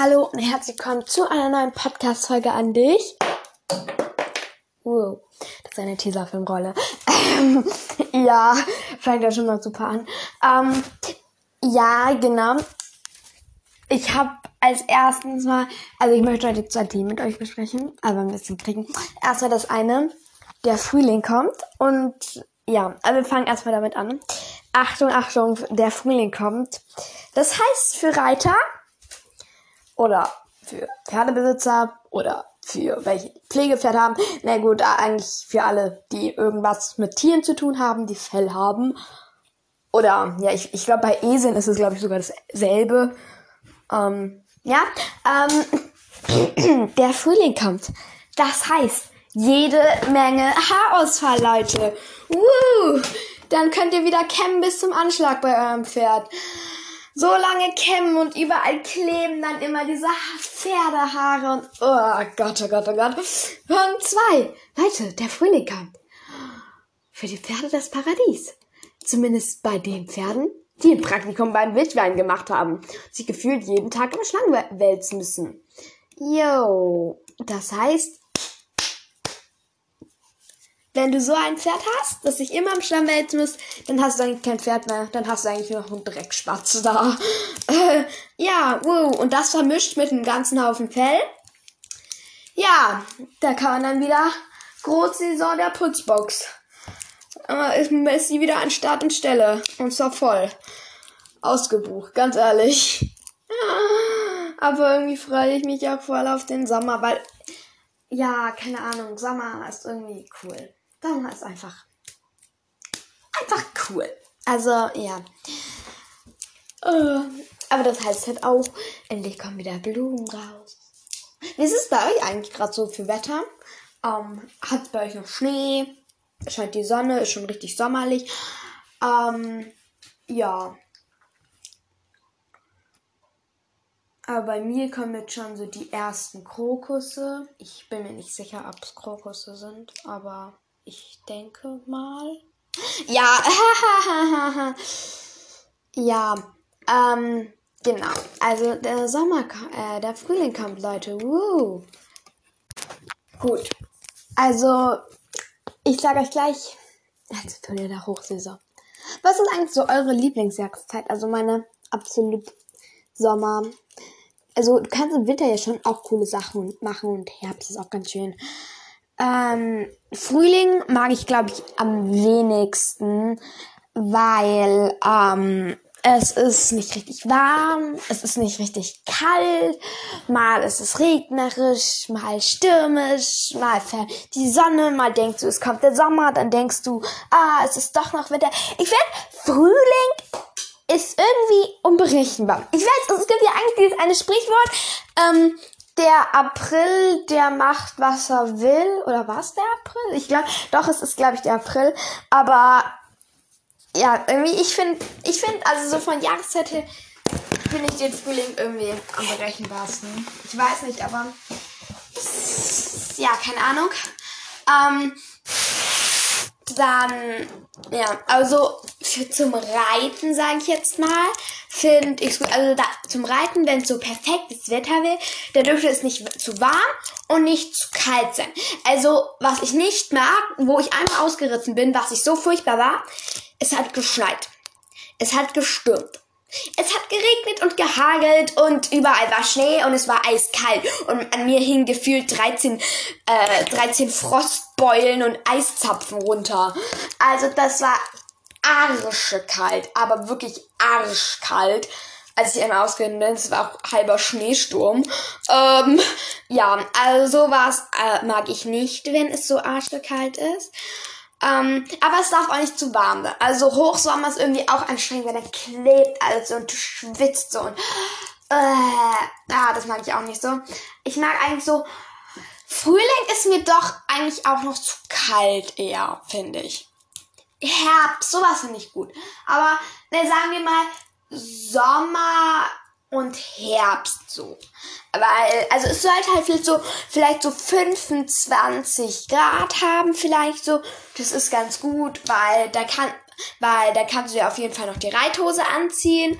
Hallo und herzlich willkommen zu einer neuen Podcast-Folge an dich. Wow, das ist eine Teaser-Filmrolle. Ähm, ja, fängt ja schon mal super an. Ähm, ja, genau. Ich habe als erstens mal, also ich möchte heute zwei Themen mit euch besprechen, aber ein bisschen kriegen. Erstmal das eine, der Frühling kommt und ja, also wir fangen erstmal damit an. Achtung, Achtung, der Frühling kommt. Das heißt für Reiter oder für Pferdebesitzer oder für welche Pflegepferde haben. Na gut, eigentlich für alle, die irgendwas mit Tieren zu tun haben, die Fell haben. Oder, ja, ich, ich glaube, bei Eseln ist es, glaube ich, sogar dasselbe. Ähm, ja, ähm, der Frühling kommt. Das heißt, jede Menge Haarausfall, Leute. Woo! Dann könnt ihr wieder kämmen bis zum Anschlag bei eurem Pferd. So lange kämmen und überall kleben dann immer diese Pferdehaare und oh Gott, oh Gott, oh Gott. Punkt zwei. Leute, der Frühling kommt. Für die Pferde das Paradies. Zumindest bei den Pferden, die ein Praktikum beim Wildwein gemacht haben. Sich gefühlt jeden Tag im Schlangen wälzen müssen. Yo. Das heißt, wenn du so ein Pferd hast, das sich immer im Schlamm wälzen muss, dann hast du eigentlich kein Pferd mehr. Dann hast du eigentlich nur noch einen Dreckspatz da. Äh, ja, wow. Und das vermischt mit einem ganzen Haufen Fell. Ja, da kann man dann wieder Großsaison der Putzbox. Äh, ist, sie wieder an Start und Stelle. Und zwar voll. Ausgebucht, ganz ehrlich. Aber irgendwie freue ich mich auch voll auf den Sommer, weil, ja, keine Ahnung, Sommer ist irgendwie cool. Sommer ist einfach, einfach cool. Also, ja. Äh, aber das heißt halt auch, endlich kommen wieder Blumen raus. Wie ist es bei euch eigentlich gerade so für Wetter? Ähm, hat bei euch noch Schnee? Scheint die Sonne, ist schon richtig sommerlich. Ähm, ja. Aber bei mir kommen jetzt schon so die ersten Krokusse. Ich bin mir nicht sicher, ob es Krokusse sind, aber ich denke mal. Ja, ja, ähm, genau. Also der Sommer, äh, der Frühling kommt, Leute. Woo. Gut. Also, ich sage euch gleich, jetzt tun wir der Hochsaison. Was ist eigentlich so eure Lieblingsjahreszeit? Also meine absolut Sommer. Also du kannst im Winter ja schon auch coole Sachen machen und Herbst ist auch ganz schön. Ähm, Frühling mag ich, glaube ich, am wenigsten, weil ähm, es ist nicht richtig warm, es ist nicht richtig kalt, mal ist es regnerisch, mal stürmisch, mal fällt die Sonne, mal denkst du, es kommt der Sommer, dann denkst du, ah, es ist doch noch Winter. Ich finde, Frühling ist irgendwie unberechenbar. Ich weiß, es gibt ja eigentlich dieses eine Sprichwort, ähm, der April, der macht, was er will. Oder war es der April? Ich glaube, doch, es ist, glaube ich, der April. Aber ja, irgendwie, ich finde, ich finde, also so von Jahreszeit her, finde ich den Frühling irgendwie am berechenbarsten. Ich weiß nicht, aber ja, keine Ahnung. Ähm, dann, ja, also für zum Reiten, sage ich jetzt mal, finde ich gut. Also da, zum Reiten, wenn es so perfektes Wetter will, dann dürfte es nicht zu warm und nicht zu kalt sein. Also, was ich nicht mag, wo ich einmal ausgeritten bin, was ich so furchtbar war, es hat geschneit. Es hat gestürmt. Es hat geregnet und gehagelt und überall war Schnee und es war eiskalt. Und an mir hingen gefühlt 13, äh, 13 Frostbeulen und Eiszapfen runter. Also das war arschekalt, aber wirklich arschkalt. Als ich einmal ausgegangen bin, es war auch halber Schneesturm. Ähm, ja, also sowas äh, mag ich nicht, wenn es so arschekalt ist. Ähm, aber es darf auch nicht zu warm sein. Also Hochsommer ist irgendwie auch anstrengend, weil dann klebt alles so und du schwitzt so und äh, ah, das mag ich auch nicht so. Ich mag eigentlich so Frühling ist mir doch eigentlich auch noch zu kalt eher, finde ich. Herbst, sowas finde ich gut. Aber ne, sagen wir mal Sommer und Herbst so. Weil, also es sollte halt vielleicht so, vielleicht so 25 Grad haben, vielleicht so. Das ist ganz gut, weil da kann, weil da kannst du ja auf jeden Fall noch die Reithose anziehen.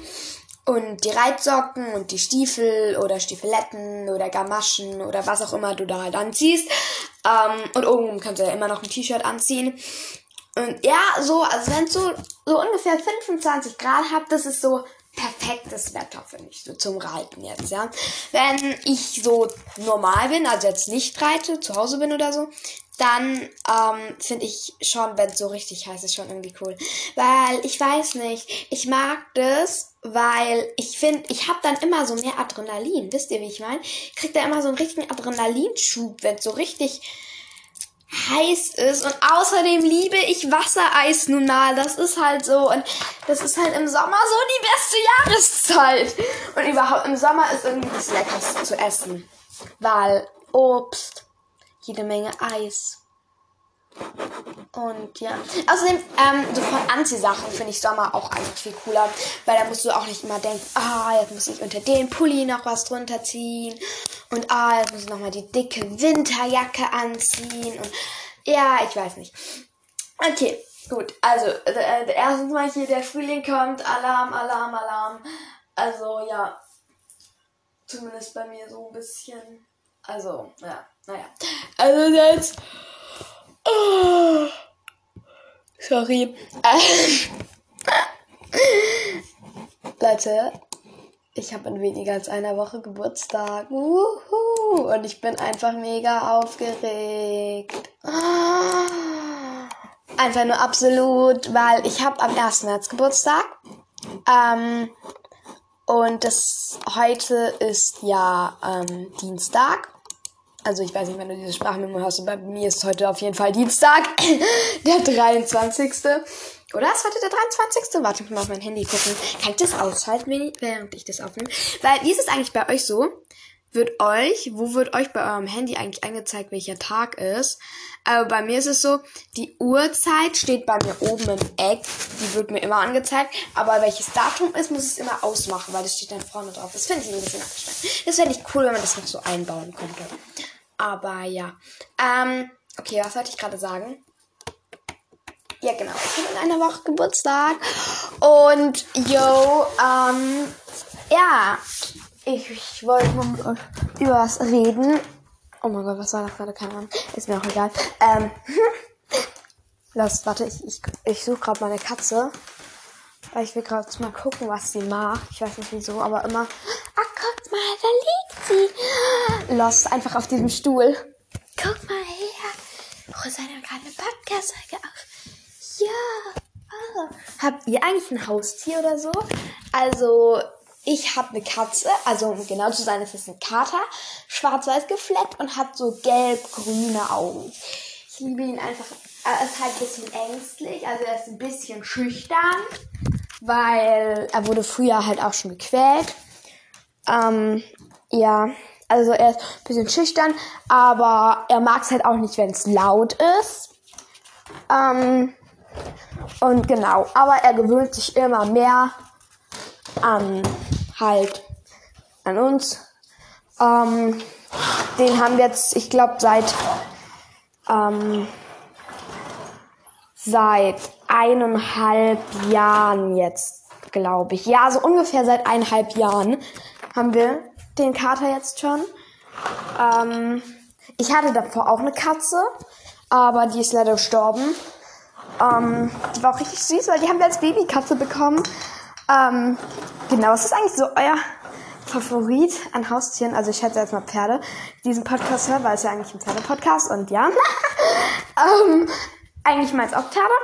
Und die Reitsocken und die Stiefel oder Stiefeletten oder Gamaschen oder was auch immer du da halt anziehst. Ähm, und oben kannst du ja immer noch ein T-Shirt anziehen. Und ja, so, also wenn es so, so ungefähr 25 Grad habt, das ist so perfektes Wetter, finde ich, so zum Reiten jetzt, ja. Wenn ich so normal bin, also jetzt nicht reite, zu Hause bin oder so, dann ähm, finde ich schon, wenn es so richtig heiß ist, schon irgendwie cool. Weil ich weiß nicht, ich mag das, weil ich finde, ich habe dann immer so mehr Adrenalin. Wisst ihr, wie ich meine? Ich krieg da immer so einen richtigen Adrenalinschub, wenn es so richtig heiß ist. Und außerdem liebe ich Wassereis nun mal. Das ist halt so. Und das ist halt im Sommer so die beste Jahreszeit. Und überhaupt im Sommer ist irgendwie das Leckerste zu essen. Weil Obst, jede Menge Eis. Und ja. Außerdem, ähm, so von Anziehsachen finde ich Sommer auch eigentlich viel cooler. Weil da musst du auch nicht immer denken, ah, jetzt muss ich unter den Pulli noch was drunter ziehen. Und ah, jetzt muss ich nochmal die dicke Winterjacke anziehen. Und ja, ich weiß nicht. Okay, gut. Also, äh, erstens mal hier der Frühling kommt. Alarm, Alarm, Alarm. Also, ja. Zumindest bei mir so ein bisschen. Also, ja, naja. Also jetzt. Oh. Sorry. Leute, ich habe in weniger als einer Woche Geburtstag. Uhu. Und ich bin einfach mega aufgeregt. Einfach nur absolut, weil ich habe am 1. März Geburtstag. Ähm, und das heute ist ja ähm, Dienstag. Also ich weiß nicht, wenn du diese Sprachmemo hast. Bei mir ist heute auf jeden Fall Dienstag, der 23. Oder ist heute der 23.? Warte, ich mal auf mein Handy gucken. Kann ich das ausschalten, während ich das aufnehme? Weil, wie ist es eigentlich bei euch so? Wird euch, wo wird euch bei eurem Handy eigentlich angezeigt, welcher Tag ist? Aber bei mir ist es so, die Uhrzeit steht bei mir oben im Eck. Die wird mir immer angezeigt. Aber welches Datum ist, muss ich es immer ausmachen, weil das steht dann vorne drauf. Das finde ich ein bisschen abgestellt. Das wäre nicht cool, wenn man das noch so einbauen könnte. Aber ja. Ähm, okay, was wollte ich gerade sagen? Ja, genau. Ich habe in einer Woche Geburtstag. Und, yo, ähm, ja. Ich, ich wollte mal über was reden. Oh mein Gott, was war das gerade? Keine Ahnung. Ist mir auch egal. Ähm, Los, warte, ich, ich, ich suche gerade meine Katze. Weil ich will gerade mal gucken, was sie macht. Ich weiß nicht wieso, aber immer. Ah, guck mal, da liegt sie. Los, einfach auf diesem Stuhl. Guck mal her. Rosanna gerade eine Podcast-Folge auf. Ja. Oh. Habt ihr eigentlich ein Haustier oder so? Also, ich habe eine Katze, also um genau zu sein, es ist ein Kater, schwarz-weiß gefleckt und hat so gelb-grüne Augen. Ich liebe ihn einfach. Er ist halt ein bisschen ängstlich, also er ist ein bisschen schüchtern, weil er wurde früher halt auch schon gequält. Ähm, ja, also er ist ein bisschen schüchtern, aber er mag es halt auch nicht, wenn es laut ist. Ähm, und genau, aber er gewöhnt sich immer mehr an halt an uns. Ähm, den haben wir jetzt, ich glaube, seit ähm, seit eineinhalb Jahren jetzt, glaube ich. Ja, so ungefähr seit eineinhalb Jahren haben wir den Kater jetzt schon. Ähm, ich hatte davor auch eine Katze, aber die ist leider gestorben. Ähm, die war auch richtig süß, weil die haben wir als Babykatze bekommen. Ähm, genau, was ist eigentlich so euer Favorit an Haustieren? Also ich schätze jetzt mal Pferde, diesen Podcast hören, weil es ja eigentlich ein Pferde-Podcast und ja. ähm, eigentlich meins auch Pferde.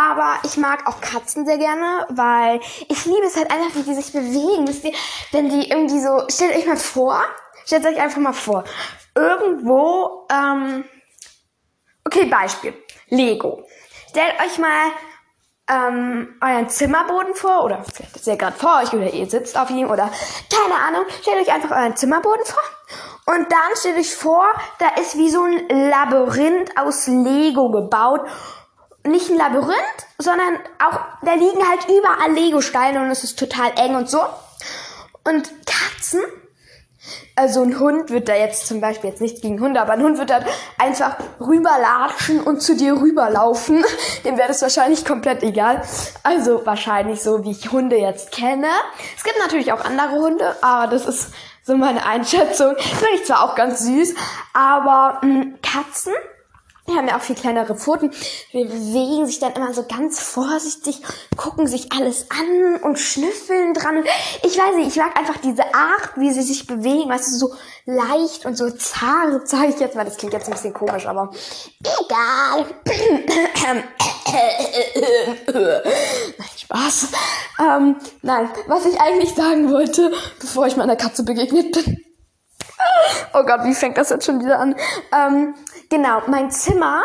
Aber ich mag auch Katzen sehr gerne, weil ich liebe es halt einfach, wie die sich bewegen. Wisst ihr, wenn die irgendwie so, stellt euch mal vor, stellt euch einfach mal vor, irgendwo, ähm, okay, Beispiel, Lego. Stellt euch mal ähm, euren Zimmerboden vor, oder vielleicht ist er gerade vor euch, oder ihr sitzt auf ihm, oder keine Ahnung, stellt euch einfach euren Zimmerboden vor. Und dann stellt euch vor, da ist wie so ein Labyrinth aus Lego gebaut. Nicht ein Labyrinth, sondern auch, da liegen halt überall Lego-Steine und es ist total eng und so. Und Katzen Also ein Hund wird da jetzt zum Beispiel, jetzt nichts gegen Hunde, aber ein Hund wird dann einfach rüberlatschen und zu dir rüberlaufen. Dem wäre das wahrscheinlich komplett egal. Also wahrscheinlich so, wie ich Hunde jetzt kenne. Es gibt natürlich auch andere Hunde, aber das ist so meine Einschätzung. Finde ich zwar auch ganz süß, aber mh, Katzen die haben ja auch viel kleinere Pfoten. Die bewegen sich dann immer so ganz vorsichtig, gucken sich alles an und schnüffeln dran. Ich weiß nicht, ich mag einfach diese Art, wie sie sich bewegen. Weißt du, so leicht und so zart, sage ich jetzt mal. Das klingt jetzt ein bisschen komisch, aber egal. nein, Spaß. Ähm, nein, was ich eigentlich sagen wollte, bevor ich meiner Katze begegnet bin. Oh Gott, wie fängt das jetzt schon wieder an? Ähm, genau, mein Zimmer,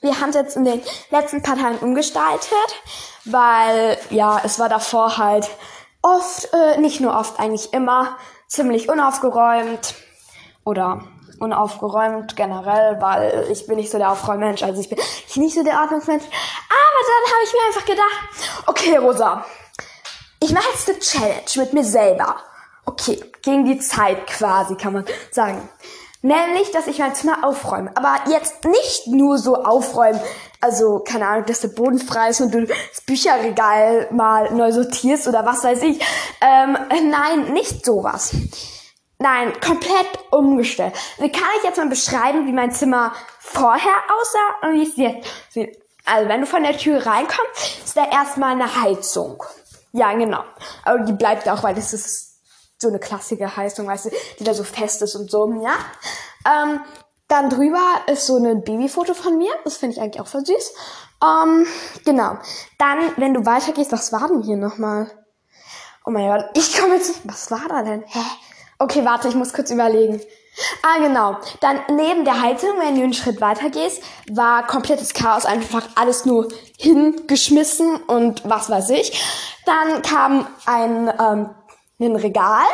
wir haben es jetzt in den letzten paar Tagen umgestaltet, weil ja, es war davor halt oft, äh, nicht nur oft, eigentlich immer ziemlich unaufgeräumt oder unaufgeräumt generell, weil ich bin nicht so der Aufräummensch, also ich bin nicht so der Ordnungsmensch. Aber dann habe ich mir einfach gedacht, okay, Rosa, ich mache jetzt eine Challenge mit mir selber. Gegen die Zeit quasi, kann man sagen. Nämlich, dass ich mein Zimmer aufräume. Aber jetzt nicht nur so aufräumen, also, keine Ahnung, dass der Boden frei ist und du das Bücherregal mal neu sortierst oder was weiß ich. Ähm, nein, nicht sowas. Nein, komplett umgestellt. Wie kann ich jetzt mal beschreiben, wie mein Zimmer vorher aussah und wie es jetzt sieht? Also, wenn du von der Tür reinkommst, ist da erstmal eine Heizung. Ja, genau. Aber die bleibt auch, weil das ist so eine klassische Heizung, weißt du, die da so fest ist und so, ja. Ähm, dann drüber ist so ein Babyfoto von mir. Das finde ich eigentlich auch voll süß. Ähm, genau. Dann, wenn du weitergehst, was war denn hier nochmal? Oh mein Gott, ich komme jetzt nicht. Was war da denn? Hä? Okay, warte, ich muss kurz überlegen. Ah, genau. Dann neben der Heizung, wenn du einen Schritt weiter gehst, war komplettes Chaos, einfach alles nur hingeschmissen und was weiß ich. Dann kam ein ähm, ein Regal.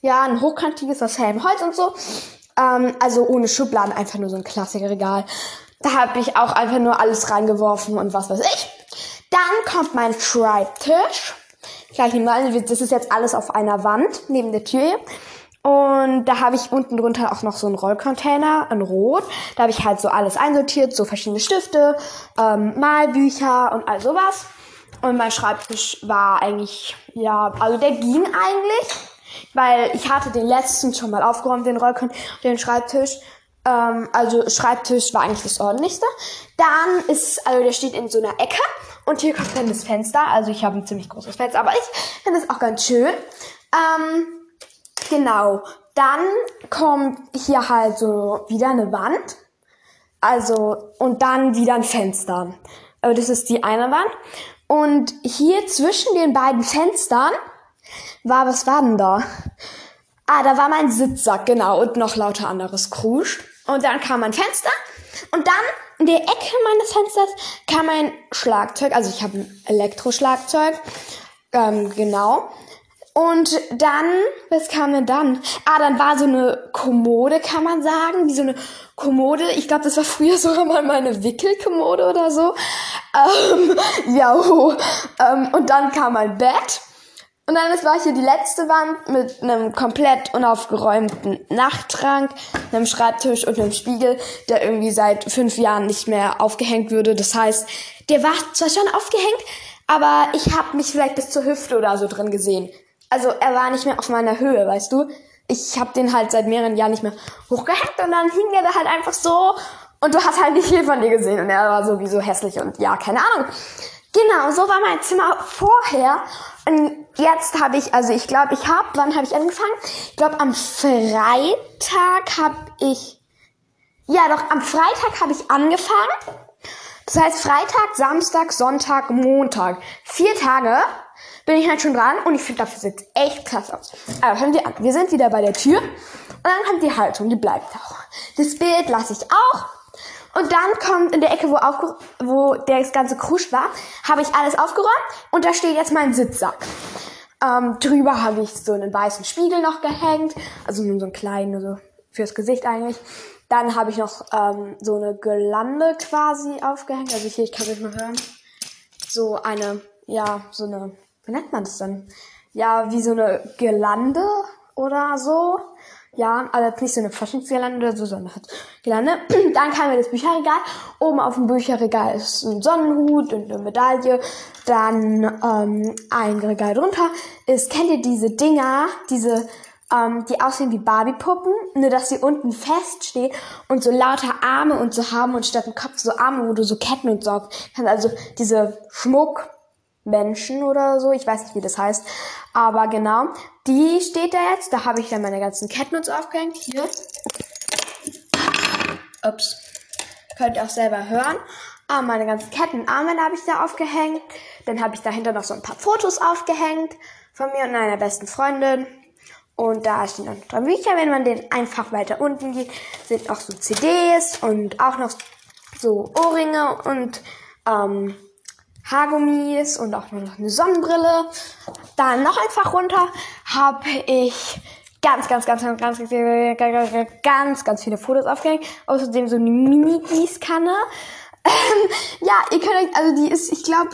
Ja, ein hochkantiges aus hellem Holz und so. Ähm, also ohne Schubladen, einfach nur so ein klassischer Regal. Da habe ich auch einfach nur alles reingeworfen und was weiß ich. Dann kommt mein Schreibtisch. Gleich mal, das ist jetzt alles auf einer Wand neben der Tür. Und da habe ich unten drunter auch noch so einen Rollcontainer, ein Rot. Da habe ich halt so alles einsortiert, so verschiedene Stifte, ähm, Malbücher und all sowas. Und mein Schreibtisch war eigentlich, ja, also der ging eigentlich, weil ich hatte den letzten schon mal aufgeräumt, den Rollkon, den Schreibtisch. Ähm, also Schreibtisch war eigentlich das ordentlichste. Dann ist, also der steht in so einer Ecke und hier kommt dann das Fenster. Also ich habe ein ziemlich großes Fenster, aber ich finde es auch ganz schön. Ähm, genau. Dann kommt hier halt so wieder eine Wand. Also, und dann wieder ein Fenster. Aber das ist die eine Wand. Und hier zwischen den beiden Fenstern war, was war denn da? Ah, da war mein Sitzsack, genau, und noch lauter anderes Krusch. Und dann kam mein Fenster und dann in der Ecke meines Fensters kam mein Schlagzeug, also ich habe ein Elektroschlagzeug, ähm, genau. Und dann, was kam denn dann? Ah, dann war so eine Kommode, kann man sagen, wie so eine Kommode. Ich glaube, das war früher sogar mal meine Wickelkommode oder so. Ähm, ja, ähm, und dann kam mein Bett. Und dann war hier die letzte Wand mit einem komplett unaufgeräumten Nachtschrank, einem Schreibtisch und einem Spiegel, der irgendwie seit fünf Jahren nicht mehr aufgehängt würde. Das heißt, der war zwar schon aufgehängt, aber ich habe mich vielleicht bis zur Hüfte oder so drin gesehen also er war nicht mehr auf meiner Höhe, weißt du? Ich habe den halt seit mehreren Jahren nicht mehr hochgehackt und dann hing der da halt einfach so und du hast halt nicht viel von dir gesehen und er war sowieso hässlich und ja, keine Ahnung. Genau, so war mein Zimmer vorher und jetzt habe ich, also ich glaube, ich habe, wann habe ich angefangen? Ich glaube, am Freitag habe ich, ja doch, am Freitag habe ich angefangen. Das heißt Freitag, Samstag, Sonntag, Montag. Vier Tage bin ich halt schon dran und ich finde, dafür sieht echt klasse aus. Aber hören wir an. Wir sind wieder bei der Tür und dann kommt die Haltung, die bleibt auch. Das Bild lasse ich auch. Und dann kommt in der Ecke, wo, aufge wo das ganze Krusch war, habe ich alles aufgeräumt und da steht jetzt mein Sitzsack. Ähm, drüber habe ich so einen weißen Spiegel noch gehängt, also nur so einen kleinen, so fürs Gesicht eigentlich. Dann habe ich noch ähm, so eine Gelande quasi aufgehängt, also hier, ich kann es mal hören. So eine, ja, so eine wie nennt man das denn? Ja, wie so eine Girlande oder so. Ja, also nicht so eine Faschingsgelande oder so, sondern halt Gelande. Dann kam mir das Bücherregal. Oben auf dem Bücherregal ist ein Sonnenhut und eine Medaille. Dann ähm, ein Regal drunter ist, kennt ihr diese Dinger, diese, ähm, die aussehen wie Barbiepuppen, nur dass sie unten feststehen und so lauter Arme und so haben und statt dem Kopf so Arme, wo du so Ketten und so kannst. Also diese Schmuck, Menschen oder so. Ich weiß nicht, wie das heißt. Aber genau, die steht da jetzt. Da habe ich dann meine ganzen so aufgehängt. Hier. Ups. Könnt ihr auch selber hören. Ah, meine ganzen Ketten und Armbänder habe ich da aufgehängt. Dann habe ich dahinter noch so ein paar Fotos aufgehängt von mir und meiner besten Freundin. Und da stehen dann drei Bücher. Wenn man den einfach weiter unten geht, sind auch so CDs und auch noch so Ohrringe und ähm, Haargummis und auch noch eine Sonnenbrille. Dann noch einfach runter habe ich ganz, ganz, ganz, ganz, ganz, ganz, ganz, ganz viele Fotos aufgehängt. Außerdem so eine Mini-Gießkanne. ja, ihr könnt euch, also die ist, ich glaube,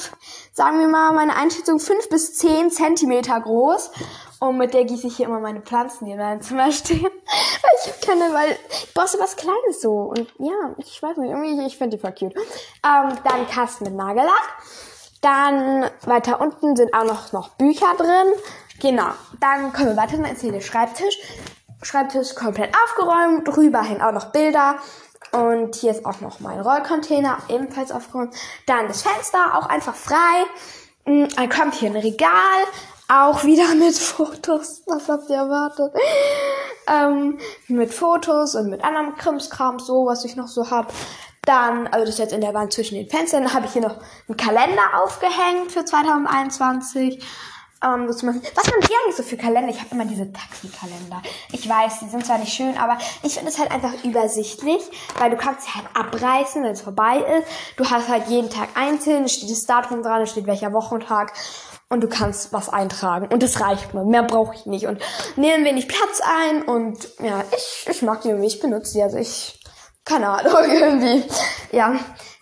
sagen wir mal, meine Einschätzung fünf bis zehn Zentimeter groß. Und mit der gieße ich hier immer meine Pflanzen, die in meinem Zimmer stehen. weil ich habe keine, weil ich brauche was Kleines so. Und ja, ich weiß nicht, irgendwie, ich finde die voll cute. Ähm, dann Kasten mit Nagellack. Dann weiter unten sind auch noch, noch Bücher drin. Genau. Dann kommen wir weiter ins hier Schreibtisch. Schreibtisch komplett aufgeräumt. Drüber hängen auch noch Bilder. Und hier ist auch noch mein Rollcontainer, ebenfalls aufgeräumt. Dann das Fenster, auch einfach frei. Mm, dann kommt hier ein Regal, auch wieder mit Fotos. Was habt ihr erwartet? ähm, mit Fotos und mit anderem Krimskram, so was ich noch so hab. Dann, also das ist jetzt in der Wand zwischen den Fenstern, habe ich hier noch einen Kalender aufgehängt für 2021. Ähm, was man hier eigentlich so für Kalender? Ich habe immer diese Taxi-Kalender. Ich weiß, die sind zwar nicht schön, aber ich finde es halt einfach übersichtlich, weil du kannst sie halt abreißen, wenn es vorbei ist. Du hast halt jeden Tag einzeln, steht das Datum dran, steht welcher Wochentag und du kannst was eintragen. Und das reicht mir. Mehr brauche ich nicht. Und nehmen wenig Platz ein und ja, ich, ich mag die irgendwie, ich benutze die. Also ich keine Ahnung, irgendwie. Ja.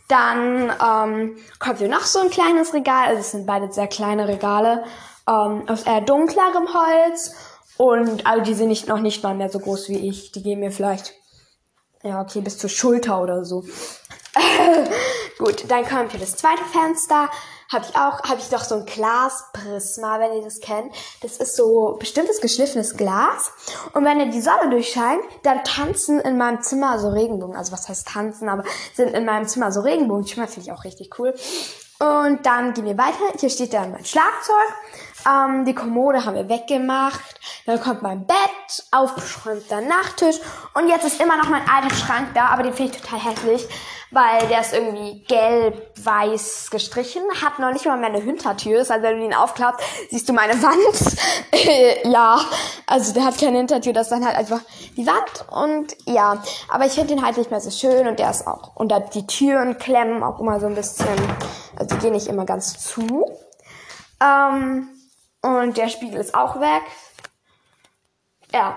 Dann ähm, kommt hier noch so ein kleines Regal. Also es sind beide sehr kleine Regale ähm, aus eher dunklerem Holz. Und also die sind nicht, noch nicht mal mehr so groß wie ich. Die gehen mir vielleicht, ja, okay, bis zur Schulter oder so. Gut, dann kommt hier das zweite Fenster habe ich auch, habe ich doch so ein Glasprisma, wenn ihr das kennt. Das ist so bestimmtes geschliffenes Glas. Und wenn ihr die Sonne durchscheint, dann tanzen in meinem Zimmer so Regenbogen. Also was heißt tanzen, aber sind in meinem Zimmer so Regenbogen. Ich finde ich auch richtig cool. Und dann gehen wir weiter. Hier steht dann mein Schlagzeug. Ähm, die Kommode haben wir weggemacht. Dann kommt mein Bett, aufgeschräumter Nachttisch. Und jetzt ist immer noch mein alter Schrank da, aber den finde ich total hässlich weil der ist irgendwie gelb-weiß gestrichen, hat noch nicht mal meine Hintertür. Das heißt, wenn du ihn aufklappst, siehst du meine Wand. ja, also der hat keine Hintertür, das ist dann halt einfach die Wand und ja. Aber ich finde den halt nicht mehr so schön und der ist auch unter die Türen klemmen auch immer so ein bisschen, also die gehen nicht immer ganz zu. Ähm, und der Spiegel ist auch weg. Ja,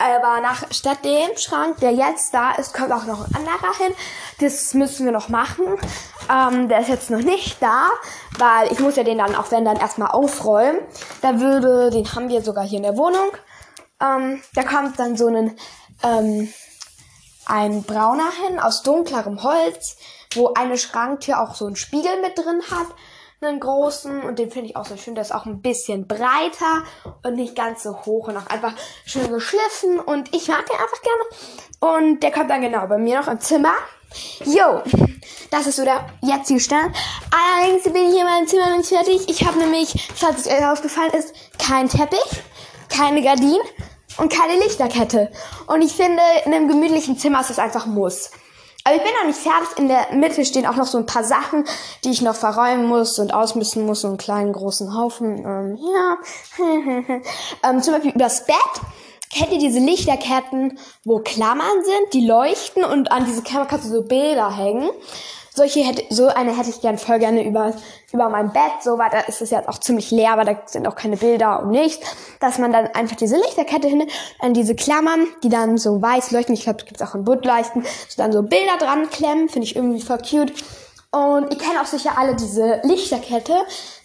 aber nach, statt dem Schrank, der jetzt da ist, kommt auch noch ein anderer hin. Das müssen wir noch machen. Ähm, der ist jetzt noch nicht da, weil ich muss ja den dann auch wenn dann erstmal aufräumen. Da würde, den haben wir sogar hier in der Wohnung. Ähm, da kommt dann so ein, ähm, ein brauner hin aus dunklerem Holz, wo eine Schranktür auch so einen Spiegel mit drin hat einen großen und den finde ich auch so schön. Der ist auch ein bisschen breiter und nicht ganz so hoch und auch einfach schön geschliffen und ich mag den einfach gerne. Und der kommt dann genau bei mir noch im Zimmer. Jo, das ist so der jetzige Stand. Allerdings bin ich hier in meinem Zimmer noch nicht fertig. Ich habe nämlich, falls es euch aufgefallen ist, keinen Teppich, keine Gardinen und keine Lichterkette. Und ich finde, in einem gemütlichen Zimmer ist das einfach Muss. Aber ich bin noch nicht fertig. In der Mitte stehen auch noch so ein paar Sachen, die ich noch verräumen muss und ausmisten muss. So einen kleinen, großen Haufen. Ähm, ja. ähm, zum Beispiel übers Bett. Kennt ihr diese Lichterketten, wo Klammern sind, die leuchten und an diese Klammer kannst du so Bilder hängen? Solche hätte, so eine hätte ich gern voll gerne über, über mein Bett, so weiter ist es jetzt auch ziemlich leer, aber da sind auch keine Bilder und nichts, dass man dann einfach diese Lichterkette hin, an diese Klammern, die dann so weiß leuchten, ich glaube, es gibt auch in Buttleuchten, so dann so Bilder dran klemmen, finde ich irgendwie voll cute. Und ihr kennt auch sicher alle diese Lichterkette,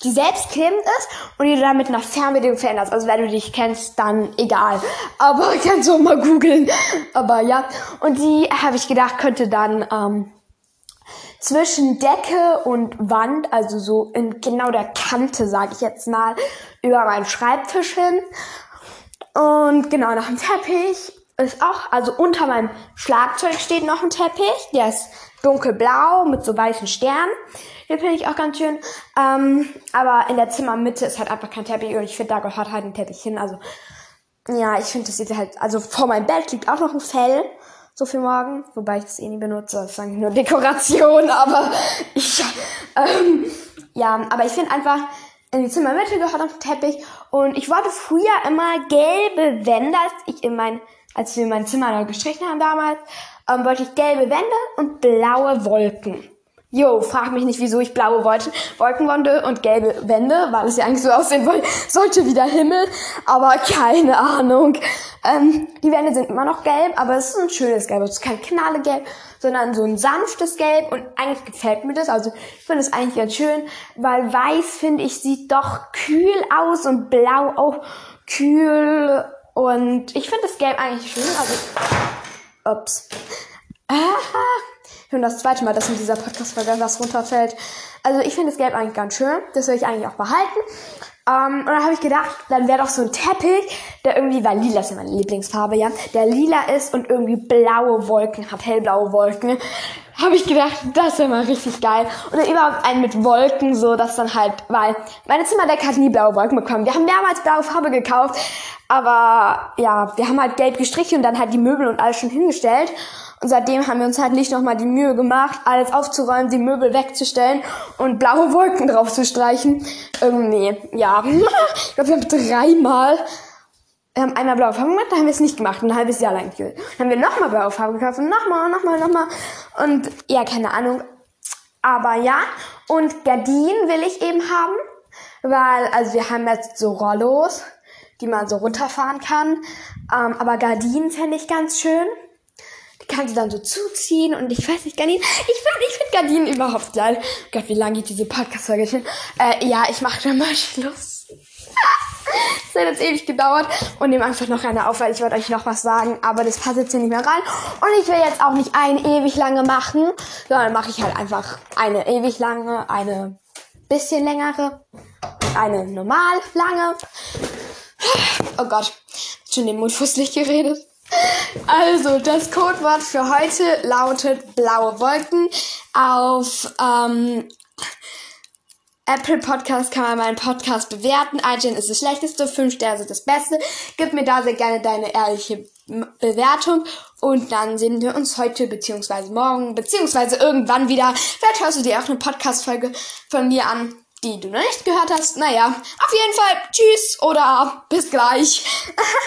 die selbstklebend ist und die du dann mit einer Fernbedienung veränderst. Also wenn du dich kennst, dann egal. Aber kannst du auch mal googeln. Aber ja. Und die, habe ich gedacht, könnte dann ähm, zwischen Decke und Wand, also so in genau der Kante, sage ich jetzt mal, über meinen Schreibtisch hin. Und genau nach dem Teppich ist auch, also unter meinem Schlagzeug steht noch ein Teppich. Der ist dunkelblau mit so weißen Sternen. Den finde ich auch ganz schön. Ähm, aber in der Zimmermitte ist halt einfach kein Teppich und ich finde, da gehört halt ein Teppich hin. Also, ja, ich finde, das sieht halt, also vor meinem Bett liegt auch noch ein Fell. So für morgen. Wobei ich das eh nie benutze. Das ist eigentlich nur Dekoration, aber ich, ähm, ja, aber ich finde einfach, in die Zimmermitte gehört noch ein Teppich. Und ich wollte früher immer gelbe Wände, als ich in mein, als wir mein Zimmer noch gestrichen haben damals, ähm, wollte ich gelbe Wände und blaue Wolken. Jo, frag mich nicht, wieso ich blaue Wolken, Wolkenwände und gelbe Wände, weil es ja eigentlich so aussehen wollte, sollte wie der Himmel, aber keine Ahnung. Ähm, die Wände sind immer noch gelb, aber es ist ein schönes Gelb. Es ist kein Knallegelb, sondern so ein sanftes Gelb und eigentlich gefällt mir das. Also ich finde es eigentlich ganz schön, weil weiß, finde ich, sieht doch kühl aus und blau auch kühl und ich finde das Gelb eigentlich schön. Also, ups. Ich finde das zweite Mal, dass in dieser Podcast-Folge was runterfällt. Also ich finde das Gelb eigentlich ganz schön. Das will ich eigentlich auch behalten. Um, und dann habe ich gedacht, dann wäre doch so ein Teppich, der irgendwie, weil lila ist ja meine Lieblingsfarbe, ja, der lila ist und irgendwie blaue Wolken hat, hellblaue Wolken. Habe ich gedacht, das wäre mal richtig geil. Und dann überhaupt einen mit Wolken, so dass dann halt, weil meine Zimmerdecke hat nie blaue Wolken bekommen. Wir haben mehrmals blaue Farbe gekauft, aber ja, wir haben halt gelb gestrichen und dann halt die Möbel und alles schon hingestellt. Und seitdem haben wir uns halt nicht nochmal die Mühe gemacht, alles aufzuräumen, die Möbel wegzustellen und blaue Wolken drauf zu streichen. Irgendwie, ja. ich glaube, wir haben dreimal wir haben einmal blaue Farbe gemacht, dann haben wir es nicht gemacht, ein halbes Jahr lang. Dann haben wir nochmal blaue Farbe gekauft und nochmal, nochmal, nochmal. Und ja, keine Ahnung. Aber ja, und Gardinen will ich eben haben, weil, also wir haben jetzt so Rollos, die man so runterfahren kann. Ähm, aber Gardinen fände ich ganz schön. Kann sie dann so zuziehen und ich weiß nicht, Gardinen. Ich finde ich find Gardinen überhaupt geil. Gott, wie lange geht diese Podcast-Folge schon? Äh, ja, ich mache dann mal Schluss. das hat jetzt ewig gedauert und nehme einfach noch eine auf, weil ich wollte euch noch was sagen, aber das passt jetzt hier nicht mehr rein. Und ich will jetzt auch nicht eine ewig lange machen, sondern mache ich halt einfach eine ewig lange, eine bisschen längere, eine normal lange. Oh Gott, schon den Mund fusselig geredet. Also, das Codewort für heute lautet blaue Wolken. Auf ähm, Apple Podcast kann man meinen Podcast bewerten. iTunes ist das schlechteste, 5 Sterne sind das Beste. Gib mir da sehr gerne deine ehrliche Bewertung und dann sehen wir uns heute beziehungsweise morgen beziehungsweise irgendwann wieder. Vielleicht hörst du dir auch eine Podcast-Folge von mir an, die du noch nicht gehört hast. Naja, auf jeden Fall tschüss oder bis gleich.